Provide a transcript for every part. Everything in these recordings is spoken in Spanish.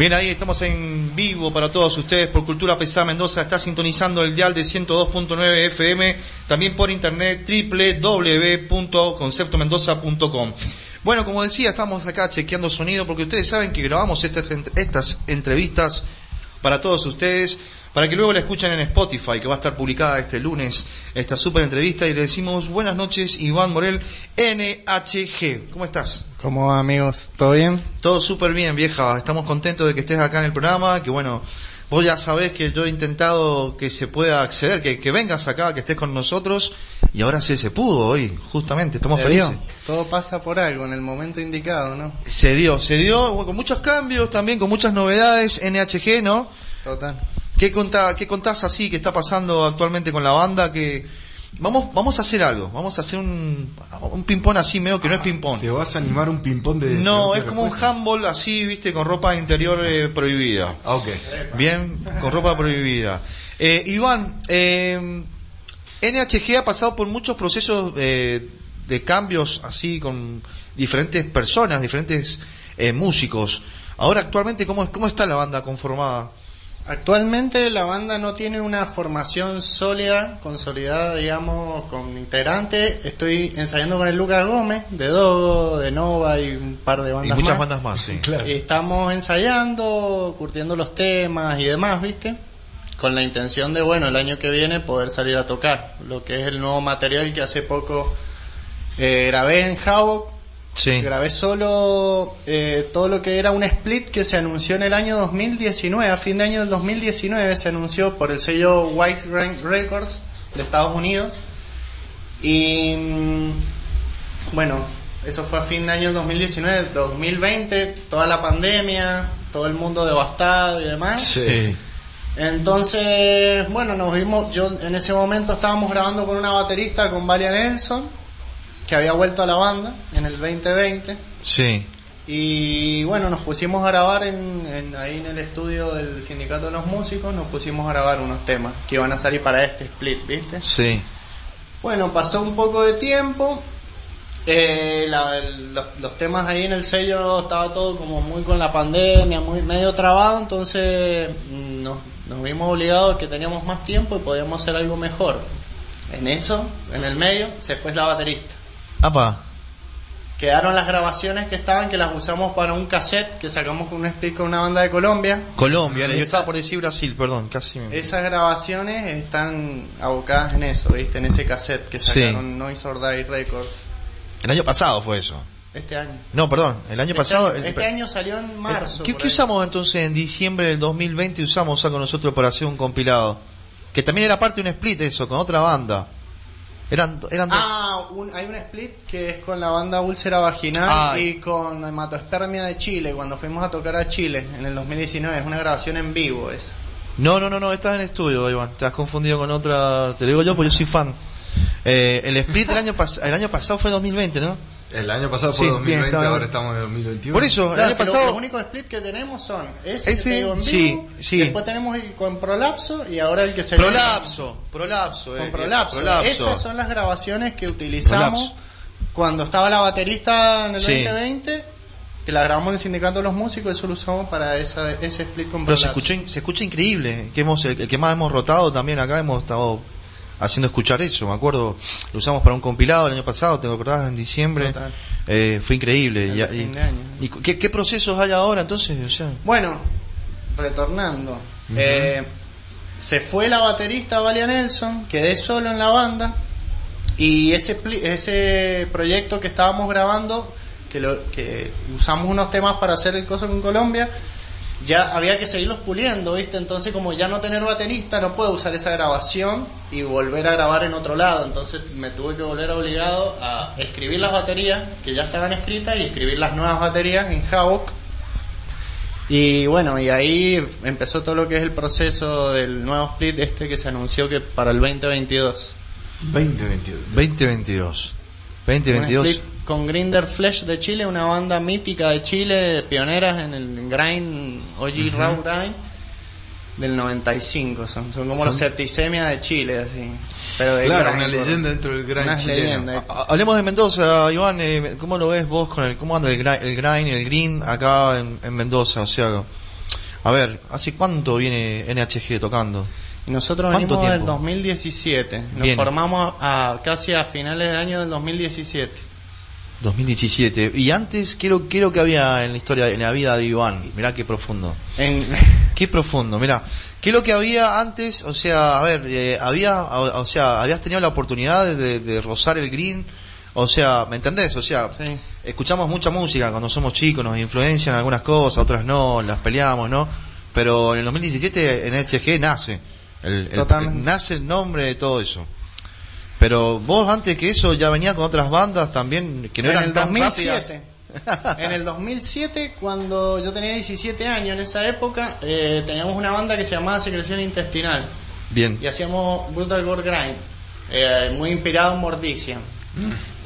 Bien, ahí estamos en vivo para todos ustedes por Cultura Pesada Mendoza. Está sintonizando el dial de 102.9 FM, también por internet www.conceptomendoza.com. Bueno, como decía, estamos acá chequeando sonido porque ustedes saben que grabamos estas, estas entrevistas para todos ustedes para que luego la escuchen en Spotify, que va a estar publicada este lunes, esta super entrevista, y le decimos buenas noches, Iván Morel, NHG. ¿Cómo estás? ¿Cómo amigos? ¿Todo bien? Todo súper bien, vieja. Estamos contentos de que estés acá en el programa, que bueno, vos ya sabés que yo he intentado que se pueda acceder, que, que vengas acá, que estés con nosotros, y ahora sí se pudo hoy, justamente, estamos felices. Todo pasa por algo, en el momento indicado, ¿no? Se dio, se dio, con muchos cambios también, con muchas novedades, NHG, ¿no? Total. ¿Qué, contá, ¿Qué contás así que está pasando actualmente con la banda? Que vamos vamos a hacer algo, vamos a hacer un, un ping-pong así, medio que no es ping-pong. ¿Te vas a animar un ping-pong de.? No, es como un handball así, viste, con ropa interior eh, prohibida. Ah, ok. Bien, con ropa prohibida. Eh, Iván, eh, NHG ha pasado por muchos procesos eh, de cambios así con diferentes personas, diferentes eh, músicos. Ahora, actualmente, ¿cómo, ¿cómo está la banda conformada? Actualmente la banda no tiene una formación sólida, consolidada, digamos, con integrante. Estoy ensayando con el Lucas Gómez, de Dogo, de Nova y un par de bandas Y muchas más. bandas más, sí. Claro. Y estamos ensayando, curtiendo los temas y demás, ¿viste? Con la intención de, bueno, el año que viene poder salir a tocar. Lo que es el nuevo material que hace poco eh, grabé en Havoc. Sí. Grabé solo eh, todo lo que era un split que se anunció en el año 2019. A fin de año del 2019 se anunció por el sello Wise Records de Estados Unidos. Y mm, bueno, eso fue a fin de año del 2019. 2020, toda la pandemia, todo el mundo devastado y demás. Sí. Entonces, bueno, nos vimos, yo en ese momento estábamos grabando con una baterista, con Valia Nelson, que había vuelto a la banda en el 2020. Sí. Y bueno, nos pusimos a grabar en, en- ahí en el estudio del Sindicato de los Músicos, nos pusimos a grabar unos temas que iban a salir para este split, ¿viste? Sí. Bueno, pasó un poco de tiempo. eh, la- el- los, los temas ahí en el sello estaba todo como muy con la pandemia, muy medio trabado, entonces mm, nos, nos vimos obligados que teníamos más tiempo y podíamos hacer algo mejor. En eso, en el medio, se fue la baterista. Apa. Quedaron las grabaciones que estaban, que las usamos para un cassette que sacamos con un split con una banda de Colombia. Colombia, yo Esa- estaba por decir Brasil, perdón, casi. me- Esas grabaciones están abocadas en eso, ¿viste? En ese cassette que Sí. sacaron Noise or Die Records El año pasado fue eso. este año. No, perdón, el año Este pasado. año- el- este año salió en marzo. ¿Qué, qué usamos entonces en diciembre del 2020? Usamos algo nosotros para hacer un compilado. Que también era parte de un split eso, con otra banda. Eran, eran dos- Ah, un- hay un split que es con la banda Úlcera Vaginal y con Hematospermia de Chile, cuando fuimos a tocar a Chile en el 2019. Es una grabación en vivo esa. No, no, no, no, estás en estudio, Iván. Te has confundido con otra. Te lo digo yo porque yo soy fan. Eh, el split del año, pas- el año pasado fue 2020, ¿no? El año pasado fue Sí, 2020, bien, ahora estamos en 2021. Por eso, el Claro, año pasado. Los únicos split que tenemos son ese, Ese, que te digo en sí, vivo, sí. después tenemos el con Prolapso y ahora el que se Prolapso, prolapso, con eh, prolapso. prolapso. Esas son las grabaciones que utilizamos Prolapso. cuando estaba la baterista en el Sí. 2020, que la grabamos en el Sindicato de los Músicos, eso lo usamos para esa, ese split con Pero se in- se escucha increíble. Que hemos, el, el que más hemos rotado también acá, hemos estado haciendo escuchar eso. Me acuerdo, lo usamos para un compilado el año pasado, te acordás, en diciembre. Eh, fue increíble. Y, y- ¿qué, qué procesos hay ahora entonces? O sea, Bueno, retornando. Eh, se fue la baterista Valia Nelson, quedé solo en la banda y ese, ese proyecto que estábamos grabando, que, lo, que usamos unos temas para hacer el coso con Colombia, ya había que seguirlos puliendo, ¿viste? Entonces como ya no tener baterista, no puedo usar esa grabación y volver a grabar en otro lado. Entonces me tuve que volver obligado a escribir las baterías que ya estaban escritas y escribir las nuevas baterías en Havoc. Y bueno, y ahí empezó todo lo que es el proceso del nuevo split este que se anunció que para el 2022. 2022. 2022. Un 2022. split con Grinder Flesh de Chile, una banda mítica de Chile, pioneras en el grind, OG Raw Grind del 95. Son, son como Son- los septicemia de Chile, así. Pero de Claro, grind, una leyenda dentro del grind chileno. Hablemos de Mendoza, Iván. eh, ¿Cómo lo ves vos con el cómo anda el, gra- el grind, el green acá en, en Mendoza? O sea, A ver, ¿hace cuánto viene NHG tocando? Nosotros ¿Cuánto venimos del tiempo? 2017. Nos Bien. formamos a, casi a finales de año del 2017. 2017. Y antes, ¿qué es lo, qué es lo que había en la historia, en la vida de Iván? Mirá qué profundo. En, Qué profundo, mira. ¿Qué es lo que había antes? O sea, a ver, eh, había, o, o sea, habías tenido la oportunidad de, de rozar el green. O sea, ¿me entendés? O sea, Sí. escuchamos mucha música cuando somos chicos, nos influencian algunas cosas, otras no, las peleamos, ¿no? Pero en el 2017 en HG nace. El, nace el nombre de todo eso. Pero vos antes que eso ya venía con otras bandas también que no en eran el tan 2007. rápidas. en el 2007, cuando yo tenía 17 años, en esa época, eh, teníamos una banda que se llamaba Secreción Intestinal. Bien. Y hacíamos Brutal Gore Grind, eh, muy inspirado en Morticia.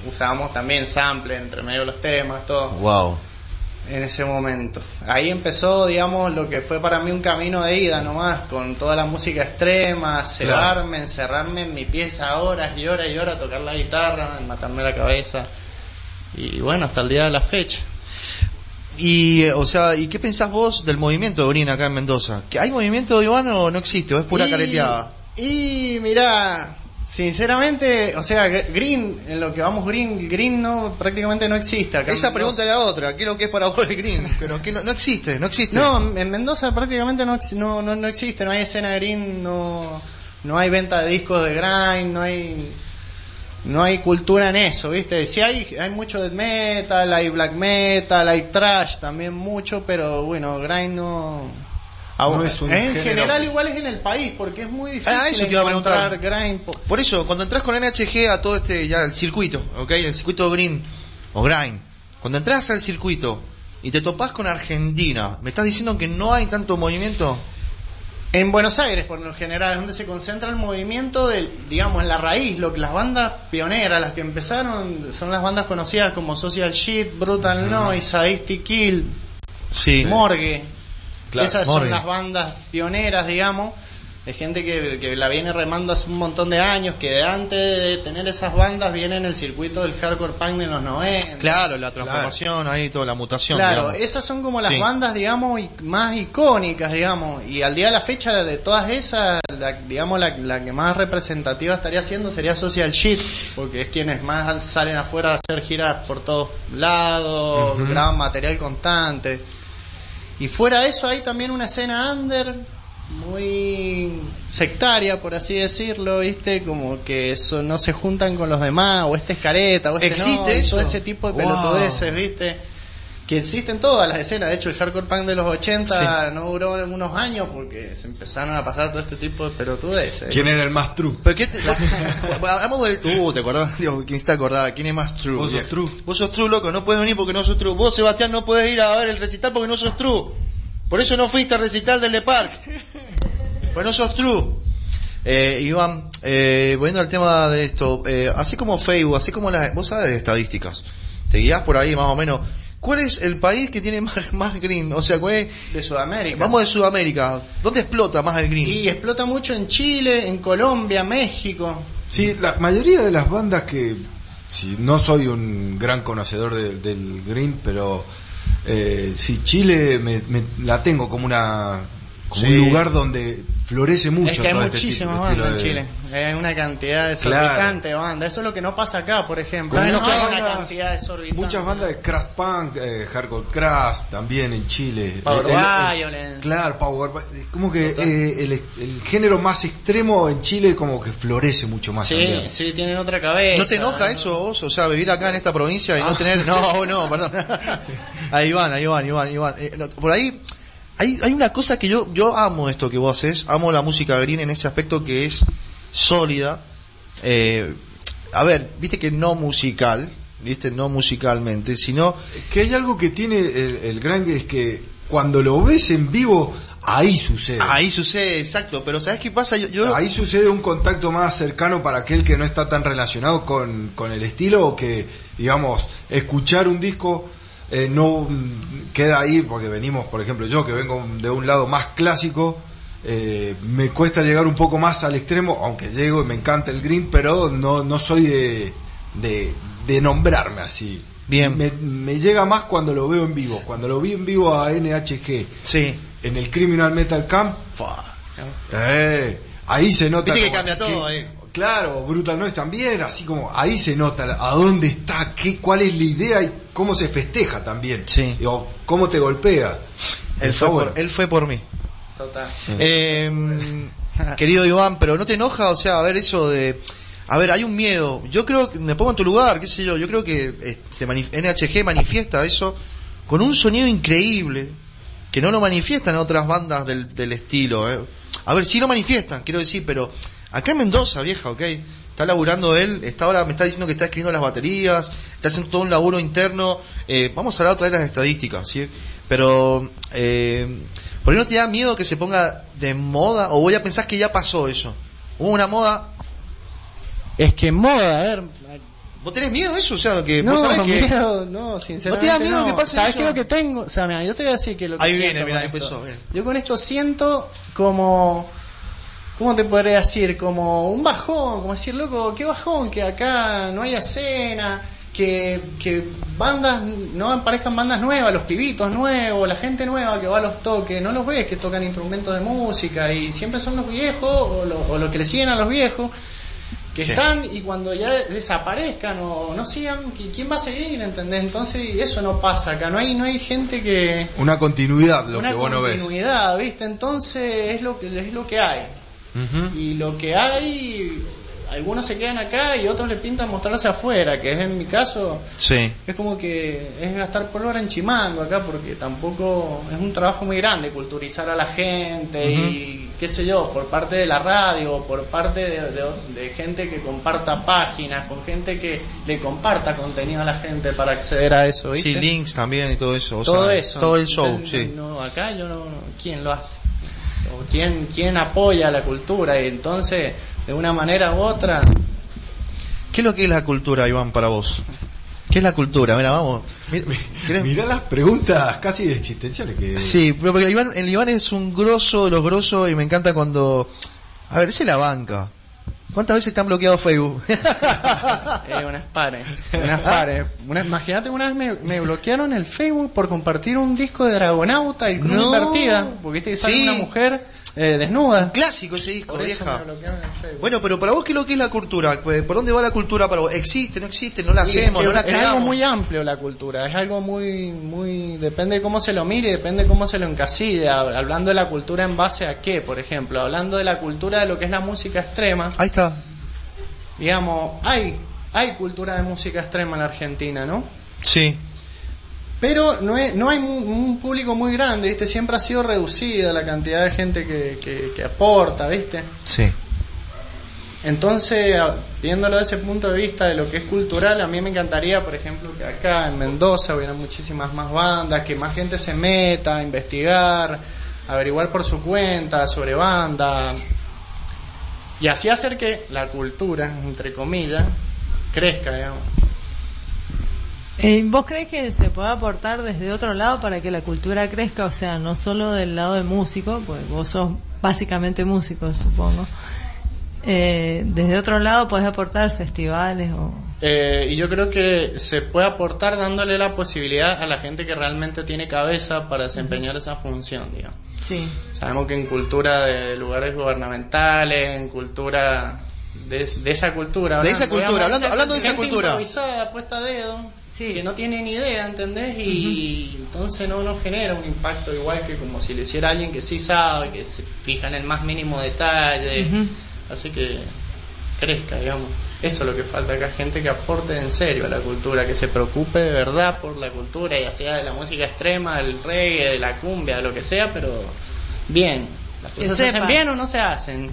Usábamos también sample entre medio de los temas, todo. Wow. En ese momento. Ahí empezó, digamos, lo que fue para mí un camino de ida nomás, con toda la música extrema, cebarme, encerrarme en mi pieza horas y horas y horas, tocar la guitarra, matarme la cabeza. Y bueno, hasta el día de la fecha. Y, eh, o sea, ¿y qué pensás vos del movimiento Green acá en Mendoza? ¿Que hay movimiento, Iván, o no existe? ¿O es pura y, careteada? Y mira, sinceramente, o sea, gr- Green, en lo que vamos Green, Green no prácticamente no existe. acá Esa pregunta es la otra. ¿Qué es lo que es para vos el Green? Pero que no, no existe, no existe. No, en Mendoza prácticamente no, no, no, no existe, no hay escena de green, no, no hay venta de discos de grind, no hay no hay cultura en eso, ¿viste? Sí hay, hay mucho death metal, hay black metal, hay trash también mucho, pero bueno, grind no... No es un en género. general igual es en el país, porque es muy difícil Ah, eso te iba a encontrar preguntar. grind. Por eso, cuando entras con NHG a todo este, ya el circuito, ¿ok? El circuito Green o Grind. Cuando entras al circuito y te topás con Argentina, ¿me estás diciendo que no hay tanto movimiento? En Buenos Aires, por lo general, es donde se concentra el movimiento del, digamos, en la raíz, lo que las bandas pioneras, las que empezaron, son las bandas conocidas como Social Shit, Brutal Noise, Sadistic Kill, Sí. Morgue. Claro, Esas son las bandas pioneras, digamos, de gente que, que la viene remando hace un montón de años, que de antes de tener esas bandas viene en el circuito del hardcore punk de los 90. Claro, la transformación ahí, toda la mutación. Claro, digamos. esas son como las Sí. bandas, digamos, más icónicas, digamos. Y al día de la fecha de todas esas, la, digamos, la, la que más representativa estaría siendo sería Social Shit, porque es quienes más salen afuera a hacer giras por todos lados, graban material constante. Y fuera de eso hay también una escena under muy sectaria, por así decirlo, ¿viste? Como que eso no se juntan con los demás, o este es careta, o este ¿Existe no, eso? todo ese tipo de Wow. pelotudeces, ¿viste? Que existen todas las escenas, de hecho el hardcore punk de los 80 no duró unos años porque se empezaron a pasar todo este tipo de pelotudeces. ¿Quién era el más true? ¿Pero qué te, hablamos del tú, ¿te acordás? Digo, ¿quién está acordada? ¿Quién es más true? Vos sos true. Vos sos true, loco, no puedes venir porque no sos true. Vos, Sebastián, no puedes ir a ver el recital porque no sos true. Por eso no fuiste al recital del Le Parc. Pues no sos true. Eh, Iván, eh, volviendo al tema de esto, eh, así como Facebook, así como las... Vos sabes de estadísticas. Te guías por ahí más o menos. ¿Cuál es el país que tiene más, más green? O sea, ¿cuál es- de Sudamérica. Vamos de Sudamérica. ¿Dónde explota más el green? Y explota mucho en Chile, en Colombia, México. Sí, la mayoría de las bandas que, si no soy un gran conocedor de- del green, pero eh, sí, Chile me, me- la tengo como una como Sí. un lugar donde florece mucho. es que hay este muchísimas bandas en de- Chile. Hay una cantidad Claro. desorbitante de bandas. Eso es lo que no pasa acá, por ejemplo. No muchas hay una bandas- cantidad desorbitante. Muchas bandas de crash punk, eh, hardcore crash también en Chile. Power Eh, Violence. Claro, Power Vi- Como que eh, el, el género más extremo en Chile como que florece mucho más. Sí, también. sí, tienen otra cabeza. ¿No te enoja eso vos? O sea, vivir acá en esta provincia y no tener... No, no, perdón. Ahí van, ahí van, Iván, Iván. Eh, por ahí hay, hay una cosa que yo, yo amo esto que vos haces, amo la música green en ese aspecto que es sólida. Eh, a ver, viste que no musical, viste, no musicalmente, sino... Que hay algo que tiene el, el gran es que cuando lo ves en vivo, ahí sucede. Ahí sucede, exacto, pero ¿sabes qué pasa? Yo, yo- Ahí sucede un contacto más cercano para aquel que no está tan relacionado con, con el estilo o que, digamos, escuchar un disco eh, no mm, queda ahí porque venimos, por ejemplo, yo que vengo de un lado más clásico, eh, me cuesta llegar un poco más al extremo, aunque llego y me encanta el green, pero no, no soy de, de, de nombrarme así. Bien. Me, me llega más cuando lo veo en vivo, cuando lo vi en vivo a NHG. Sí. en el Criminal Metal Camp, eh, ahí se nota. Viste que como cambia así todo ahí. Claro, Brutal Noise también, así como ahí se nota a dónde está, qué, cuál es la idea y cómo se festeja también. Sí. O cómo te golpea. Él fue, por, él fue por mí. Total. Eh, querido Iván, pero ¿no te enoja? O sea, a ver, eso de... A ver, hay un miedo. Yo creo que me pongo en tu lugar, qué sé yo. Yo creo que se manif- NHG manifiesta eso con un sonido increíble que no lo manifiestan otras bandas del, del estilo. eh. A ver, sí lo manifiestan, quiero decir, pero acá en Mendoza, vieja, ¿ok? Está laburando él, está ahora, me está diciendo que está escribiendo las baterías, está haciendo todo un laburo interno. Eh, vamos a hablar otra vez de las estadísticas, ¿sí? Pero, eh, ¿por qué no te da miedo que se ponga de moda? ¿O voy a pensar que ya pasó eso? Hubo una moda. Es que moda, a ver. ¿Vos tenés miedo de eso? O sea, que No, vos sabés que. miedo, no, sinceramente. ¿No te da miedo no. que pase ¿Sabes eso? qué es lo que tengo? O sea, mira, yo te voy a decir que lo que Ahí siento viene, con empezó. Yo con esto siento como. ¿Cómo te podría decir? Como un bajón, como decir, loco, qué bajón, que acá no haya escena, que, que bandas, no aparezcan bandas nuevas, los pibitos nuevos, la gente nueva que va a los toques, no los ves que tocan instrumentos de música y siempre son los viejos o, lo- o los que le siguen a los viejos que Sí. están y cuando ya desaparezcan o no sigan, ¿qui- ¿quién va a seguir? ¿Entendés? Entonces eso no pasa acá, no hay, no hay gente que... Una continuidad, lo una que vos no ves. continuidad, ¿viste? Entonces es lo que es lo que hay. Y lo que hay, algunos se quedan acá y otros le pintan mostrarse afuera, que es en mi caso, Sí. es como que es gastar pólvora en chimango acá, porque tampoco es un trabajo muy grande culturizar a la gente y qué sé yo, por parte de la radio, por parte de, de- de gente que comparta páginas, con gente que le comparta contenido a la gente para acceder a eso, ¿viste? Sí, links también y todo eso. o todo sea, eso. Todo el show, Entonces, sí. no, acá yo no, no- ¿quién lo hace? O ¿Quién, ¿Quién apoya la cultura? Y entonces, de una manera u otra, ¿Qué es lo que es la cultura, Iván, para vos? ¿Qué es la cultura? Mira, vamos. Mira, ¿querés- Mirá las preguntas casi existenciales que... Sí, pero porque el Iván, el Iván es un grosso de los grosos y me encanta cuando... A ver, ese la banca. ¿Cuántas veces te han bloqueado Facebook? Eh, unas pares, unas pares. Imagínate, una vez me, me bloquearon el Facebook por compartir un disco de Dragonauta y Cruz No. Invertida, porque que sale Sí. una mujer eh, desnuda. Clásico ese disco, Por eso vieja. me bloquearon el Facebook. Bueno, pero para vos, ¿qué es lo que es la cultura? Pues, ¿Por dónde va la cultura para vos? ¿Existe, no existe? ¿No la hacemos? es, ¿No la es algo creamos? muy amplio la cultura, es algo muy, muy, depende de cómo se lo mire, depende de cómo se lo encasille, hab- hablando de la cultura en base a qué, por ejemplo, hablando de la cultura de lo que es la música extrema, Ahí está. digamos, hay, hay cultura de música extrema en la Argentina, ¿no? Sí. Pero no, es- no hay un público muy grande, ¿viste? Siempre ha sido reducida la cantidad de gente que, que, que aporta, ¿viste? Sí. Entonces, viéndolo desde ese punto de vista de lo que es cultural, a mí me encantaría, por ejemplo, que acá en Mendoza hubiera muchísimas más bandas, que más gente se meta a investigar, averiguar por su cuenta sobre bandas, y así hacer que la cultura, entre comillas, crezca, digamos. Eh, ¿Vos crees que se puede aportar desde otro lado para que la cultura crezca? O sea, no solo del lado de músico, pues vos sos básicamente músico, supongo. Eh, desde otro lado podés aportar festivales o... Eh, y yo creo que se puede aportar dándole la posibilidad a la gente que realmente tiene cabeza para desempeñar esa función, digamos. Sí. Sabemos que en cultura de lugares gubernamentales, en cultura de, de esa cultura, De esa cultura, Digamos, hablando- hablando de esa gente cultura. improvisada, puesta a dedo, Sí. que no tiene ni idea, ¿entendés? Y entonces no nos genera un impacto igual que como si lo hiciera alguien que sí sabe, que se fija en el más mínimo detalle, hace que crezca, digamos. Eso es lo que falta acá, gente que aporte en serio a la cultura, que se preocupe de verdad por la cultura, ya sea de la música extrema, del reggae, de la cumbia, de lo que sea, pero bien. Las cosas se hacen bien o no se hacen.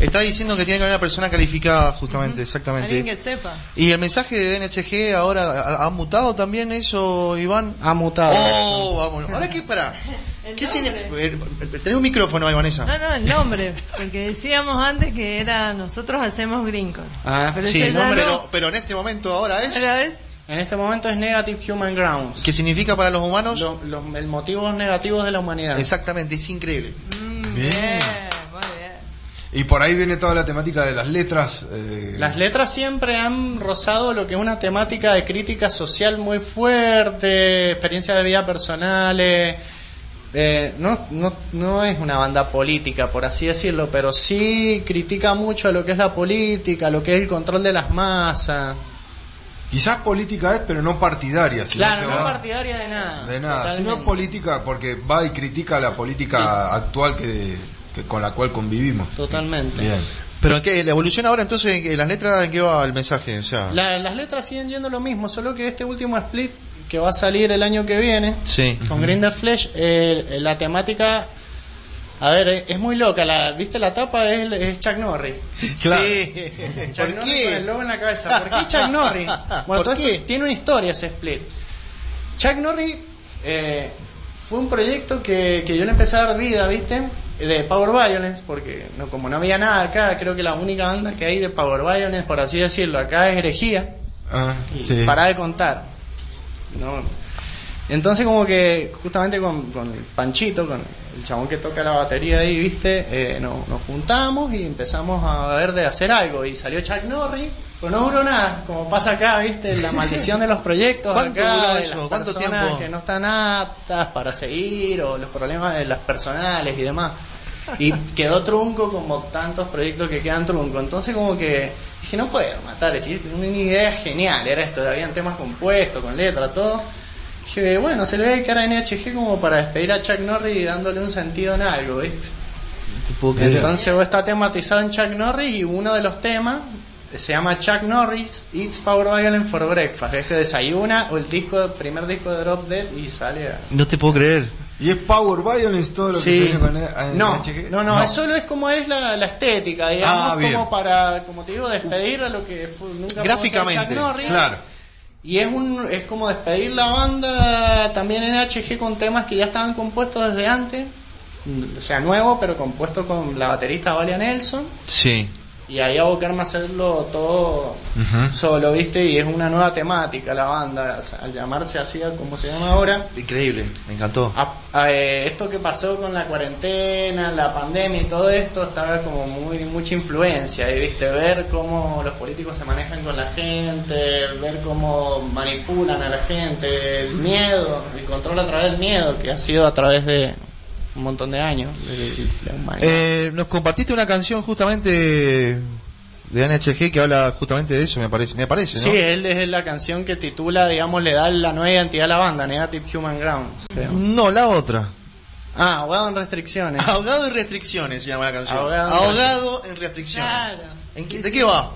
Está diciendo que tiene que haber una persona calificada, justamente, Alguien exactamente. que sepa. ¿Y el mensaje de NHG ahora ha, ha mutado también eso, Iván? Ha mutado. Oh, vamos. ¿Ahora qué para? El ¿Qué nombre. eh, Tenés un micrófono ahí, Vanessa. No, no, el nombre. Porque decíamos antes que era nosotros hacemos Greencore. Ah, pero Sí, ya pero, no. pero en este momento ahora es... Ahora es En este momento es Negative Human Grounds. ¿Qué significa para los humanos? Lo- lo- el motivos negativos de la humanidad. Exactamente, es increíble. Mm, Bien. bien. Y por ahí viene toda la temática de las letras. eh, Las letras siempre han rozado lo que es una temática de crítica social muy fuerte, experiencias de vida personales, eh, no, no, no es una banda política, por así decirlo, pero sí critica mucho lo que es la política, lo que es el control de las masas. Quizás política es, pero no partidaria. sino Claro, no va- partidaria de nada. De nada, totalmente. sino política porque va y critica la política actual que, que con la cual convivimos. Totalmente. Bien. Pero en qué, la evolución ahora entonces, ¿en las letras, ¿en qué va el mensaje? O sea, La- las letras siguen yendo lo mismo, solo que este último split que va a salir el año que viene sí. con Grinder Flesh, eh, la temática, a ver, es, es muy loca. La, ¿Viste la tapa? Es, es Chuck Norris. Claro. Sí. Chuck ¿Por Norris qué? con el logo en la cabeza. ¿Por qué Chuck Norris? Bueno, ¿Por todo qué? esto tiene una historia ese split. Chuck Norris eh, fue un proyecto que, que yo le empecé a dar vida, ¿viste? De Power Violence, porque no, como no había nada acá, creo que la única banda que hay de Power Violence, por así decirlo, acá es Herejía. Ah, Y sí. para de contar. No. Entonces como que justamente con, con Panchito, con el chabón que toca la batería ahí, viste, Eh, no- nos juntamos y empezamos a ver de hacer algo. Y salió Chuck Norris, pero no duró nada, como pasa acá, viste, la maldición de los proyectos ¿Cuánto acá, duró de eso? las ¿Cuánto personas tiempo? que no están aptas para seguir, o los problemas de las personales y demás. Y quedó trunco como tantos proyectos que quedan trunco. Entonces como que dije, no puedo matar, es decir, una idea genial, era esto, habían temas compuestos, con letra, todo. Dije, bueno, se le ve cara a NHG como para despedir a Chuck Norris y dándole un sentido en algo, ¿viste? Entonces vos está tematizado en Chuck Norris y uno de los temas se llama Chuck Norris Eats Power Violence for Breakfast. Es que desayuna o el disco, el primer disco de Drop Dead y sale a... No te puedo creer. ¿Y es Power Violence todo lo que se viene con el- No, NHG? no, no, es solo es como es la, la estética, digamos, Ah, como para, como te digo, despedir a lo que fue, nunca Gráficamente, Chuck Norris. Claro. Y es un es como despedir la banda también en HG con temas que ya estaban compuestos desde antes, o sea, nuevo, pero compuesto con la baterista Valia Nelson. Sí. Y ahí abocarme a hacerlo todo Ujú. solo, ¿viste? Y es una nueva temática la banda, al llamarse así, como se llama ahora. Increíble, me encantó. A- a- eh, esto que pasó con la cuarentena, la pandemia y todo esto, estaba como muy mucha influencia, y viste, ver cómo los políticos se manejan con la gente, ver cómo manipulan a la gente, el miedo, el control a través del miedo, que ha sido a través de un montón de años de la humanidad. Eh, nos compartiste una canción justamente de NHG que habla justamente de eso, me parece. Me parece, ¿no? Sí, él es la canción que titula, digamos, le da la nueva identidad a la banda, Negative Human Grounds. No, la otra. Ah, ahogado en restricciones. Ahogado en restricciones se llama la canción. Ahogado en Ahogado en restricciones. Claro. ¿En qué- Sí, ¿De sí. qué va?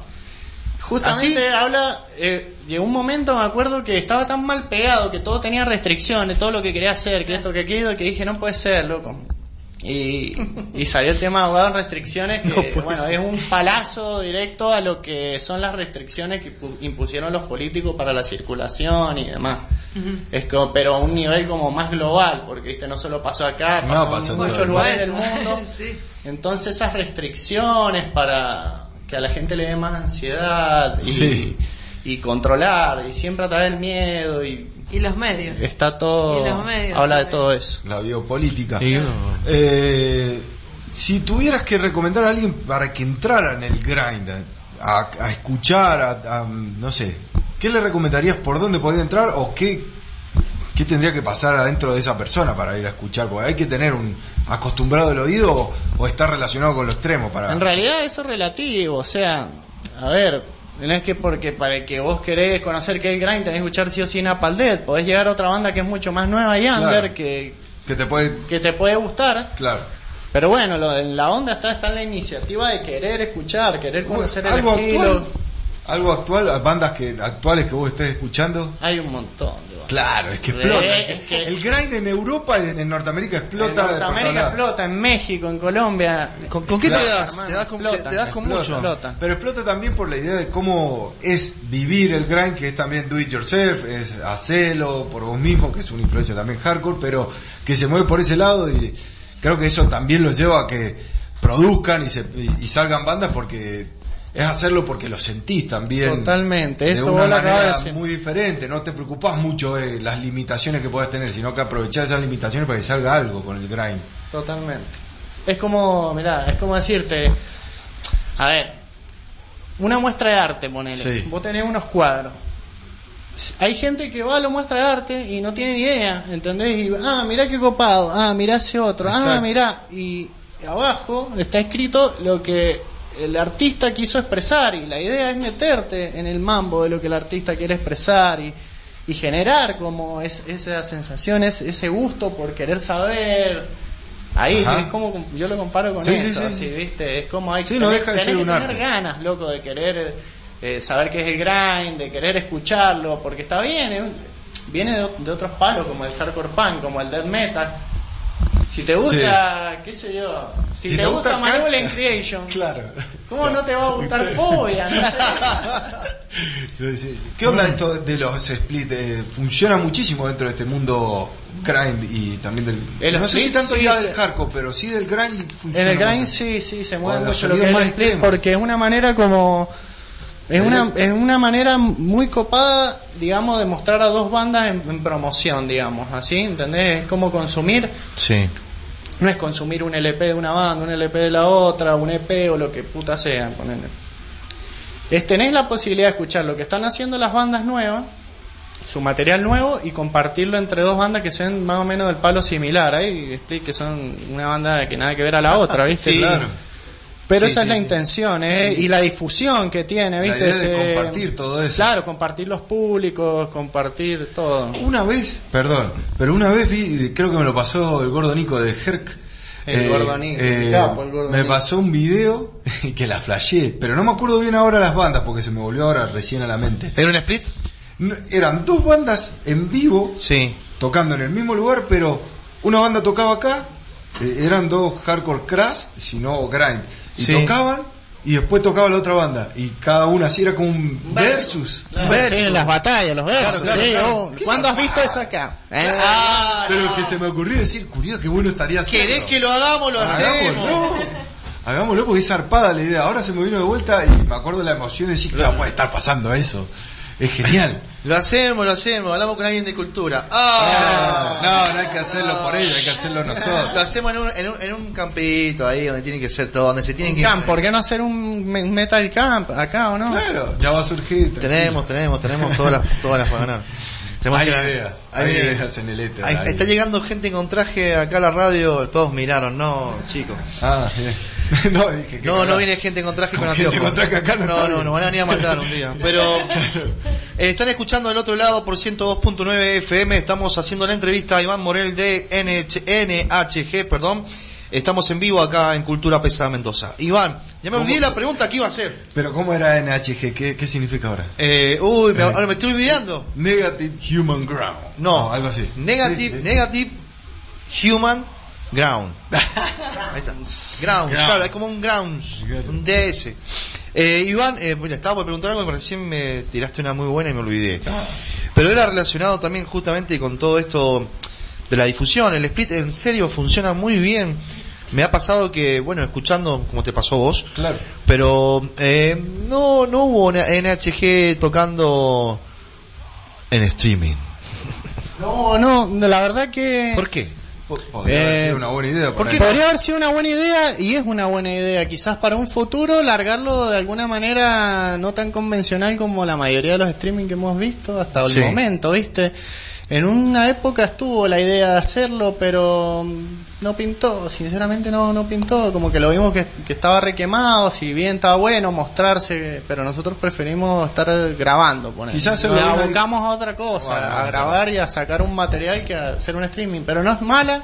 Justamente ¿Así? habla, eh, llegó un momento, me acuerdo, que estaba tan mal pegado, que todo tenía restricciones, todo lo que quería hacer, que esto, que aquello, que dije, no puede ser, loco. Y, y salió el tema ahogado en restricciones, que No bueno, ser. es un palazo directo a lo que son las restricciones que pu- impusieron los políticos para la circulación y demás. Es como, pero a un nivel como más global, porque viste, no solo pasó acá, No, pasó, en muchos lugares del mundo. mundo. Sí. Entonces esas restricciones para que a la gente le dé más ansiedad y, Sí. y controlar, y siempre a través del miedo, y Y los medios. está todo, Y los medios habla de todo eso. La biopolítica. Y- Eh, si tuvieras que recomendar a alguien para que entrara en el grind, a, a escuchar, a, a- no sé, ¿qué le recomendarías por dónde podría entrar o qué, qué tendría que pasar adentro de esa persona para ir a escuchar? Porque hay que tener un acostumbrado el oído o, o estar relacionado con lo extremo para... En realidad eso es relativo, o sea, a ver, no es que porque para que vos querés conocer qué es grind tenés que escuchar sí o sí Napalm Death, podés llegar a otra banda que es mucho más nueva y under, Claro. que, que te puede... que te puede gustar, Claro. pero bueno, lo, en la onda está, está en la iniciativa de querer escuchar, querer conocer el algo estilo. actual, algo actual, bandas que actuales que vos estés escuchando. Hay un montón. Claro, es que Eh, explota. es que- El grind en Europa y en Norteamérica explota. en Norteamérica explota, en México, en Colombia. ¿Con, con qué Claro, te das? hermano, te das con, explota, te das con explota, mucho. explota. Pero explota también por la idea de cómo es vivir el grind, que es también do it yourself, es hacerlo por vos mismo, que es una influencia también hardcore, pero que se mueve por ese lado y creo que eso también los lleva a que produzcan y, se, y, y salgan bandas porque es hacerlo porque lo sentís también. Totalmente, eso de vos una lo acabas de manera decir. muy diferente, no te preocupás mucho de las limitaciones que puedas tener, sino que aprovechás esas limitaciones para que salga algo con el grind. Totalmente. Es como, mirá, es como decirte, a ver, una muestra de arte, ponele. Sí. Vos tenés unos cuadros. hay gente que va a lo muestra de arte y no tiene ni idea, ¿entendés? Y, ah, mirá qué copado, ah, mirá ese otro, ah, mirá. Y abajo está escrito lo que el artista quiso expresar y la idea es meterte en el mambo de lo que el artista quiere expresar y, y generar como es, esas sensaciones, ese gusto por querer saber. Ahí Ajá. es como yo lo comparo con Sí, eso, sí. así, ¿viste? Es como hay Sí, no tenés- deja de tenés ser que un tener arte. ganas, loco, de querer eh, saber qué es el grind, de querer escucharlo, porque está bien, viene de, de otros palos como el hardcore punk, como el death metal. Si te gusta, qué sé yo, si, Si te, te gusta, gusta Manuel Creation, Claro. ¿cómo no te va a gustar Fobia? No sé. Sí, sí, sí. ¿Qué onda esto de los split? Eh, funciona muchísimo dentro de este mundo grind y también del. El no sé si tanto sí, ya del hardcore, pero sí del grind funciona. En el grind mucho. sí, sí, se mueve mucho lo que es el más split porque es una manera como es una es una manera muy copada, digamos, de mostrar a dos bandas en, en promoción, digamos, así, ¿entendés? Es como consumir, Sí. no es consumir un LP de una banda, un LP de la otra, un EP o lo que puta sea, ponele. Es tenés la posibilidad de escuchar lo que están haciendo las bandas nuevas, su material nuevo y compartirlo entre dos bandas que sean más o menos del palo similar. Hay split que son una banda que nada que ver a la otra, ¿viste? Sí, claro. Pero Sí, esa sí, es la sí. intención, ¿eh? Y la difusión que tiene, La ¿viste? idea de Ese- compartir todo eso. Claro, compartir los públicos, compartir todo. Una vez, perdón, pero una vez vi, creo que me lo pasó el gordo Nico de Herc. El gordo Nico, el capo, el gordo me Nico. pasó un video que la flashé, pero no me acuerdo bien ahora las bandas porque se me volvió ahora recién a la mente. ¿Era un split? No, eran dos bandas en vivo Sí. tocando en el mismo lugar, pero una banda tocaba acá, eh, eran dos hardcore crash, si no grind, y Sí. tocaban y después tocaba la otra banda y cada una así era como un versus. Sí, en las batallas, los versos. Claro, claro, sí, claro. oh, ¿Cuándo has visto eso acá? ¿Eh? Ah, Pero que se me ocurrió decir, curioso, qué bueno estaría hacerlo. ¿Querés que lo hagamos? Lo hacemos. Hagámoslo. Hagámoslo porque es zarpada la idea. Ahora se me vino de vuelta y me acuerdo de la emoción de decir, claro, puede estar pasando eso. Es genial. Lo hacemos, lo hacemos. Hablamos con alguien de cultura. Ah, ¡Ah! no, no hay que hacerlo por ellos, hay que hacerlo nosotros. Lo hacemos en un, en, un, en un campito ahí donde tiene que ser todo, donde se tienen que... Camp, ¿por qué no hacer un me- metal camp acá o no? Claro, ya va a surgir. Tenemos, tenemos, tenemos todas las, todas las para ganar. Tenemos Hay que- ideas, hay ideas en el éter. está llegando gente con traje acá a la radio, todos miraron, no, chicos. Ah, bien. no, dije que No, no viene gente con traje Con con gente anteojos. con traje acá no no, no, nos van a venir a matar un día. Pero eh, están escuchando del otro lado por 102.9 FM. Estamos haciendo la entrevista a Iván Morel de NH NHG, perdón. Estamos en vivo acá en Cultura Pesada Mendoza. Iván, ya me olvidé la pregunta que iba a hacer. Pero ¿cómo era NHG? ¿Qué, qué significa ahora? Eh, uy, me- ahora me estoy olvidando. Negative Human Ground. No, algo así. Negative, Sí, sí. negative Human Ground. Ahí está. Grounds, claro, es como un grounds, un DS. Eh, Iván, eh, estaba por preguntar algo y recién me tiraste una muy buena y me olvidé. Pero era relacionado también justamente con todo esto de la difusión. El split en serio funciona muy bien. Me ha pasado que, bueno, escuchando como te pasó vos, Claro. pero eh, no, no hubo NHG tocando en streaming. No, no, la verdad que... ¿Por qué? Po- Podría haber Eh, sido una buena idea. ¿por por qué ahí. Podría haber sido una buena idea y es una buena idea. Quizás para un futuro largarlo de alguna manera no tan convencional como la mayoría de los streaming que hemos visto hasta Sí. el momento, ¿viste? En una época estuvo la idea de hacerlo, pero no pintó, sinceramente no, no pintó. Como que lo vimos que, que estaba requemado, si bien estaba bueno mostrarse, pero nosotros preferimos estar grabando. ponele. Quizás Nos abocamos a otra cosa, Bueno, a grabar y a sacar un material que a hacer un streaming, pero no es mala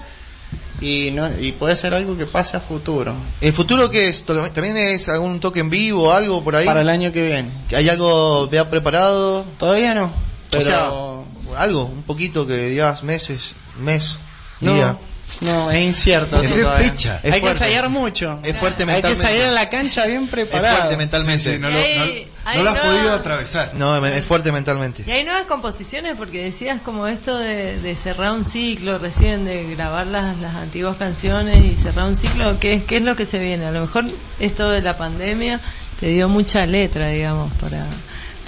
y no y puede ser algo que pase a futuro ¿El futuro qué es? ¿To- ¿También es algún toque en vivo, algo por ahí? para el año que viene ¿Hay algo ya preparado? todavía no pero O sea, algo, un poquito que digas meses, mes, no día. No es incierto eso. Es hay que ensayar mucho Es fuerte hay que salir a la cancha bien Es preparado fuerte mentalmente. Sí, sí, no, lo, no- no lo has no. podido atravesar. No, es fuerte mentalmente. Y hay nuevas composiciones porque decías como esto de, de cerrar un ciclo recién, de grabar las, las antiguas canciones y cerrar un ciclo, ¿qué, es- ¿qué es lo que se viene? A lo mejor esto de la pandemia te dio mucha letra, digamos, para,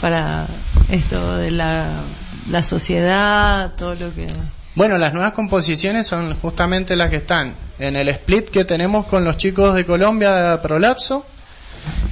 para esto de la, la sociedad, todo lo que... Bueno, las nuevas composiciones son justamente las que están en el split que tenemos con los chicos de Colombia de Prolapso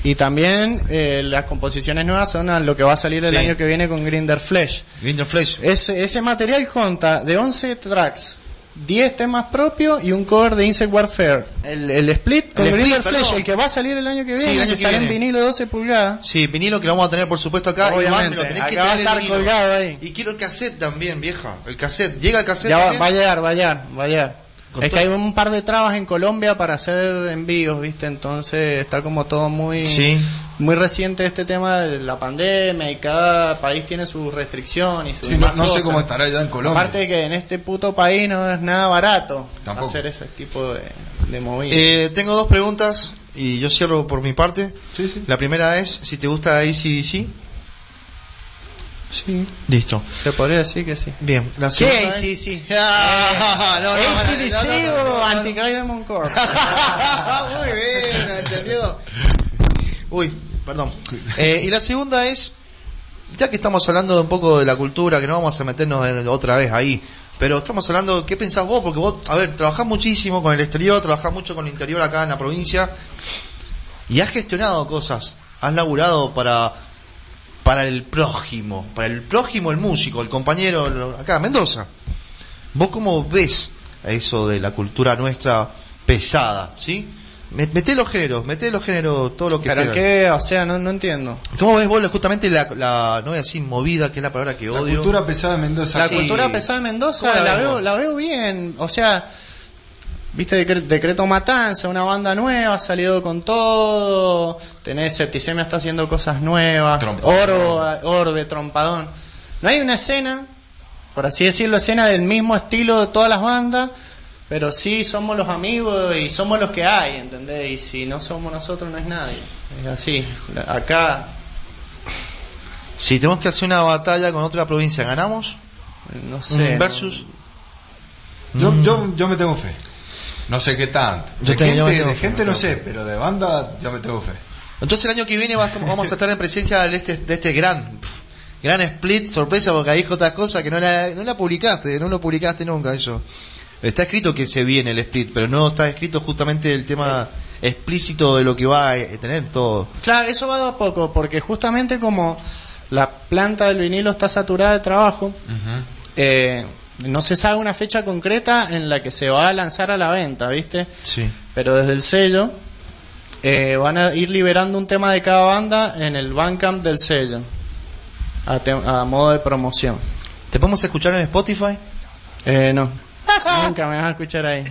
Y también eh, las composiciones nuevas son a lo que va a salir el Sí. año que viene con Grinder Flesh. Grinder Flesh. Ese, ese material conta de 11 tracks, 10 temas propios y un cover de Insect Warfare. El, el split con El perdón. Flesh, el que va a salir el año que Sí, viene, el año que que sale en vinilo de 12 pulgadas. Sí, vinilo que lo vamos a tener por supuesto acá. Iván, Obviamente, me lo tenés que acá va a el estar colgado ahí. Y quiero el cassette también, vieja. El cassette. Llega el cassette Ya va, a llegar, va a llegar, va a llegar. Con Es todo- que hay un par de trabas en Colombia para hacer envíos, ¿viste? Entonces está como todo muy Sí. Muy reciente este tema de la pandemia y cada país tiene su restricción y su Sí, no, no sé cómo estará allá en Colombia. Aparte de que en este puto país no es nada barato Tampoco. hacer ese tipo de, de movidas. Eh, tengo dos preguntas y yo cierro por mi parte. Sí, sí. La primera es si te gusta ACDC. sí, Listo. te podría decir que sí. Bien, la ¿Qué segunda sí, es- sí? Ah, no, no, ACDC no, no, o. Antichrist Demon Corps. Muy bien, ¿entendió? Uy, perdón. Eh, y la segunda es, ya que estamos hablando de un poco de la cultura, que no vamos a meternos de- otra vez ahí, pero estamos hablando, ¿qué pensás vos? Porque vos, a ver, trabajás muchísimo con el exterior, trabajás mucho con el interior acá en la provincia, y has gestionado cosas, has laburado para para el prójimo, para el prójimo el músico, el compañero, acá, Mendoza. ¿Vos cómo ves eso de la cultura nuestra pesada, sí? Me- Meté los géneros, meté los géneros, todo lo que Pero qué, o sea, no, no entiendo. ¿Cómo ves vos justamente la, la, no voy a decir movida, que es la palabra que La odio? cultura pesada de Mendoza. La Sí. cultura pesada de Mendoza ¿Cómo la la, veo, la veo bien. O sea, viste Decre- Decreto Matanza, una banda nueva, ha salido con todo. Tenés Septicemia está haciendo cosas nuevas. Trompadón. Oro, Orbe, Trompadón. No hay una escena, por así decirlo, escena del mismo estilo de todas las bandas. Pero sí somos los amigos y somos los que hay, ¿entendés? Y si no somos nosotros, no es nadie. Es así. Acá, Si tenemos que hacer una batalla con otra provincia, ¿ganamos? no sé. Un versus. Yo, yo, yo me tengo fe. No sé qué tanto. Yo de yo gente, de fe, gente no sé, pero de banda ya me tengo fe. Entonces el año que viene vamos a estar en presencia de este, de este gran, gran split, sorpresa, porque ahí dijo otras cosas que no la, no la publicaste, no lo publicaste nunca eso. Está escrito que se viene el split, pero no está escrito justamente el tema explícito de lo que va a tener todo. Claro, eso va de a poco, porque justamente como la planta del vinilo está saturada de trabajo, eh, no se sabe una fecha concreta en la que se va a lanzar a la venta, ¿viste? Sí. Pero desde el sello eh, van a ir liberando un tema de cada banda en el Bandcamp del sello, a, a modo de promoción. ¿Te podemos escuchar en Spotify? Eh, no, nunca me vas a escuchar ahí.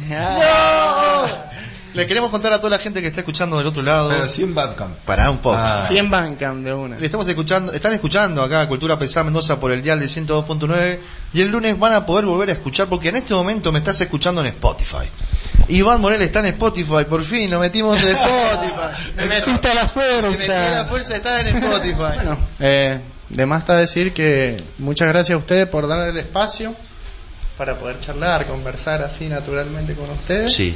Le queremos contar a toda la gente que está escuchando del otro lado. Pero sí en Bandcamp. Para un poco. Ah. 100 Bandcamp de una. Le estamos escuchando, están escuchando acá Cultura Pesada Mendoza por el dial de 102.9 y el lunes van a poder volver a escuchar porque en este momento me estás escuchando en Spotify. Iván Morel está en Spotify, por fin nos metimos en Spotify. Me metiste a la Me metí a la fuerza. fuerza de estar en Spotify. Bueno, eh, de más está decir que muchas gracias a ustedes por dar el espacio para poder charlar, conversar así naturalmente con ustedes. Sí.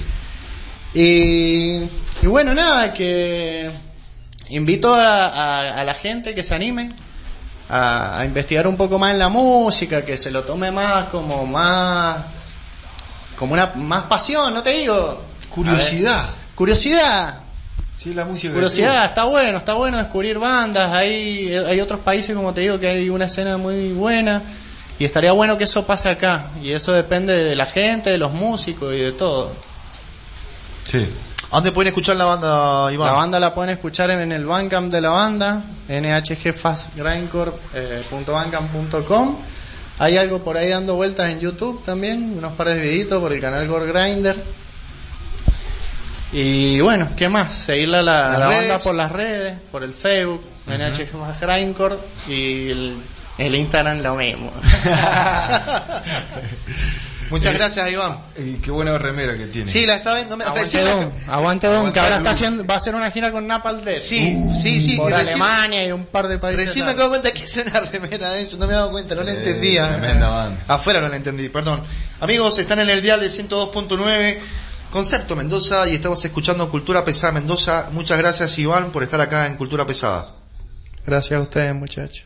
Y, y bueno, nada, que invito a, a- a la gente que se anime a, a investigar un poco más en la música, que se lo tome más como más como una más pasión, no te digo Curiosidad. Curiosidad, Sí, la música. Curiosidad, está bueno, está bueno descubrir bandas. Hay, hay otros países, como te digo, que hay una escena muy buena. Y estaría bueno que eso pase acá. Y eso depende de la gente, de los músicos y de todo. Sí. ¿A dónde pueden escuchar la banda, Iván? La banda la pueden escuchar en el Bandcamp de la banda, nhgfastgrindcore.bandcamp.com. Hay algo por ahí dando vueltas en YouTube también, unos pares de videitos por el canal Gore Grinder. Y bueno, ¿qué más? Seguirla a la, a banda por las redes, por el Facebook, nhgfastgrindcore y el, el Instagram lo mismo. Muchas gracias, Iván. Y qué buena remera que tiene. Sí, la está viendo. me- aguante Don, aguante Don, Aguante que ahora está haciendo, va a hacer una gira con Napalm Death. Sí, sí, sí. por recién- Alemania y un par de países. Recién me acabo cuenta que es una remera de eso, no me he dado cuenta, no la Eh, entendía. tremenda banda. Afuera no la entendí, perdón. Amigos, están en el dial de 102.9, Concepto Mendoza, y estamos escuchando Cultura Pesada Mendoza. Muchas gracias, Iván, por estar acá en Cultura Pesada. Gracias a ustedes, muchachos.